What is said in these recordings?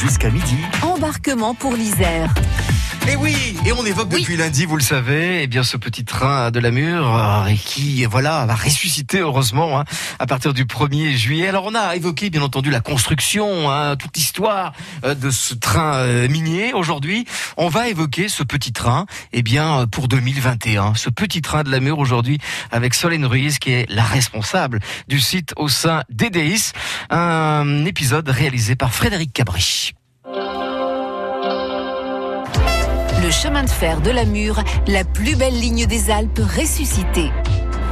Jusqu'à midi. Embarquement pour l'Isère. Et oui, et on évoque depuis lundi, vous le savez, eh bien ce petit train de la Mure euh, qui voilà va ressusciter heureusement hein, à partir du 1er juillet. Alors on a évoqué bien entendu la construction, hein, toute l'histoire euh, de ce train euh, minier. Aujourd'hui, on va évoquer ce petit train, eh bien pour 2021, ce petit train de la Mure aujourd'hui avec Solène Ruiz qui est la responsable du site au sein d'EDIS. Un épisode réalisé par Frédéric Cabri. Le chemin de fer de la Mure, la plus belle ligne des Alpes ressuscitée.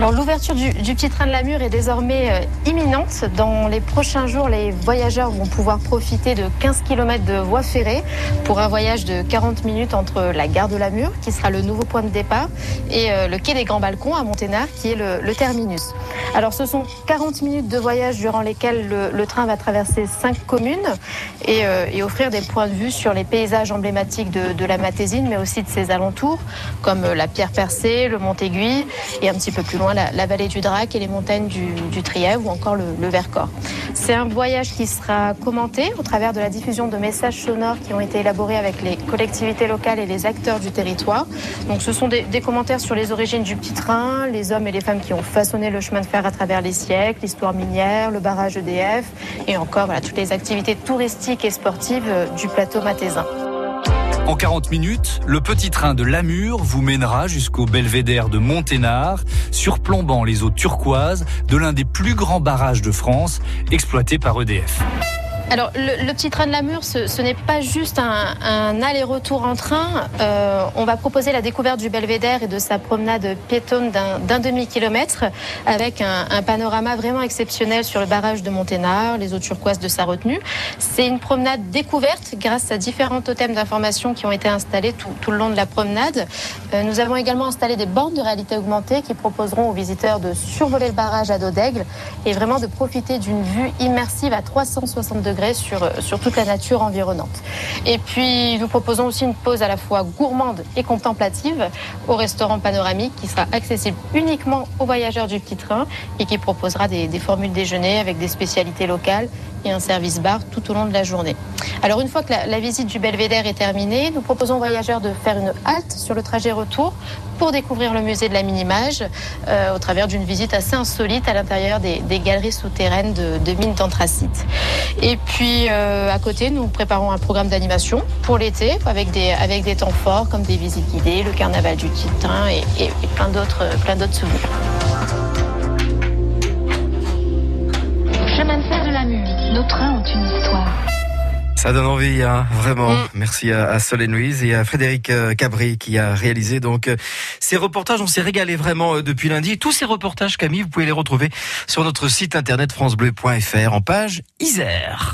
L'ouverture du, petit train de la Mure est désormais euh, imminente. Dans les prochains jours, les voyageurs vont pouvoir profiter de 15 km de voie ferrée pour un voyage de 40 minutes entre la gare de la Mure, qui sera le nouveau point de départ, et euh, le quai des Grands Balcons à Monténard, qui est le, terminus. Alors ce sont 40 minutes de voyage durant lesquelles le, train va traverser cinq communes et, euh, et, offrir des points de vue sur les paysages emblématiques de, la Matésine, mais aussi de ses alentours, comme la Pierre Percée, le Mont Aiguille et un petit peu plus loin la, vallée du Drac et les montagnes du, du Trièvre ou encore le, Vercors. C'est un voyage qui sera commenté au travers de la diffusion de messages sonores qui ont été élaborés avec les collectivités locales et les acteurs du territoire. Donc ce sont des, commentaires sur les origines du petit train, les hommes et les femmes qui ont façonné le chemin de fer à travers les siècles, l'histoire minière, le barrage EDF et encore toutes les activités touristiques et sportives euh, du plateau matésin. En 40 minutes, le petit train de Lamure vous mènera jusqu'au belvédère de Monténard, surplombant les eaux turquoises de l'un des plus grands barrages de France, exploité par EDF. Alors, le, petit train de la Mure, ce, n'est pas juste un, aller-retour en train. Euh, on va proposer la découverte du belvédère et de sa promenade piétonne d'un demi-kilomètre avec un, panorama vraiment exceptionnel sur le barrage de Monténard, les eaux turquoises de sa retenue. C'est une promenade découverte grâce à différents totems d'information qui ont été installés tout, le long de la promenade. Euh, nous avons également installé des bornes de réalité augmentée qui proposeront aux visiteurs de survoler le barrage à dos d'aigle et vraiment de profiter d'une vue immersive à 360 degrés sur, sur toute la nature environnante. Et puis, nous proposons aussi une pause à la fois gourmande et contemplative au restaurant panoramique qui sera accessible uniquement aux voyageurs du petit train et qui proposera des, des formules déjeuner avec des spécialités locales et un service bar tout au long de la journée. Alors une fois que la, la, visite du belvédère est terminée, nous proposons aux voyageurs de faire une halte sur le trajet retour pour découvrir le musée de la Minimage euh, au travers d'une visite assez insolite à l'intérieur des, galeries souterraines de, mines d'anthracite. Et puis euh, à côté, nous préparons un programme d'animation pour l'été avec des, avec des temps forts comme des visites guidées, le carnaval du Titin et, plein d'autres souvenirs. Chemin de fer de la Mure. Nos trains ont une histoire. Ça donne envie, hein, vraiment. Mm. Merci à, à Solène Louise et à Frédéric euh, Cabri qui a réalisé donc euh, ces reportages. On s'est régalé vraiment euh, depuis lundi. Tous ces reportages, Camille, vous pouvez les retrouver sur notre site internet francebleu.fr en page Isère.